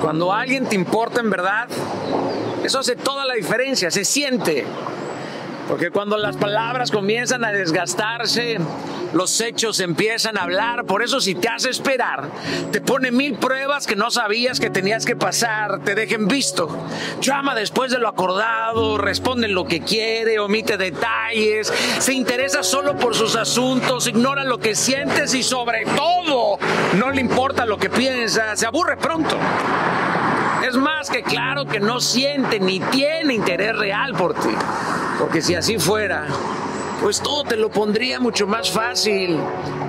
Cuando alguien te importa en verdad, eso hace toda la diferencia, se siente. Porque cuando las palabras comienzan a desgastarse, los hechos empiezan a hablar. Por eso si te hace esperar, te pone mil pruebas que no sabías que tenías que pasar, te dejen visto. Llama después de lo acordado, responde lo que quiere, omite detalles, se interesa solo por sus asuntos, ignora lo que sientes y sobre todo no le importa lo que piensa, se aburre pronto. Es más que claro que no siente ni tiene interés real por ti. Porque si así fuera, pues todo te lo pondría mucho más fácil.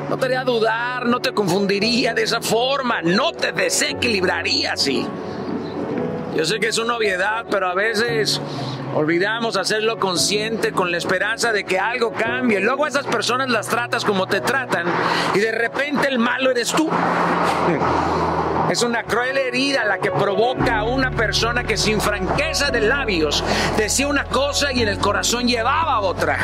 No te haría dudar, no te confundiría de esa forma, no te desequilibraría así. Yo sé que es una obviedad, pero a veces olvidamos hacerlo consciente con la esperanza de que algo cambie. Luego a esas personas las tratas como te tratan y de repente el malo eres tú. Es una cruel herida la que provoca a una persona que sin franqueza de labios decía una cosa y en el corazón llevaba otra.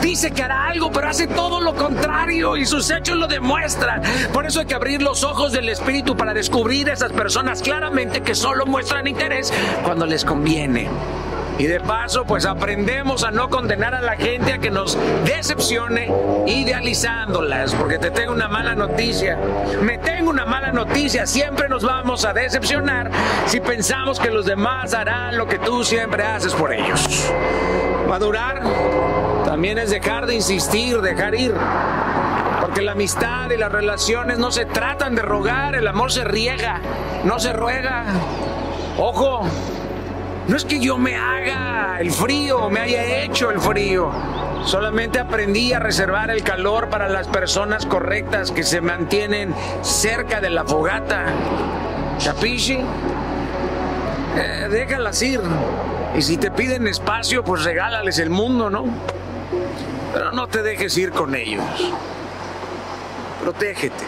Dice que hará algo, pero hace todo lo contrario y sus hechos lo demuestran. Por eso hay que abrir los ojos del Espíritu para descubrir a esas personas claramente que solo muestran interés cuando les conviene. Y de paso, pues aprendemos a no condenar a la gente a que nos decepcione idealizándolas, porque te tengo una mala noticia. Me tengo una mala noticia, siempre nos vamos a decepcionar si pensamos que los demás harán lo que tú siempre haces por ellos. Madurar también es dejar de insistir, dejar ir. Porque la amistad y las relaciones no se tratan de rogar, el amor se riega, no se ruega. Ojo, no es que yo me haga el frío, me haya hecho el frío. Solamente aprendí a reservar el calor para las personas correctas que se mantienen cerca de la fogata. ¿Capisci? Eh, déjalas ir. Y si te piden espacio, pues regálales el mundo, ¿no? Pero no te dejes ir con ellos. Protégete.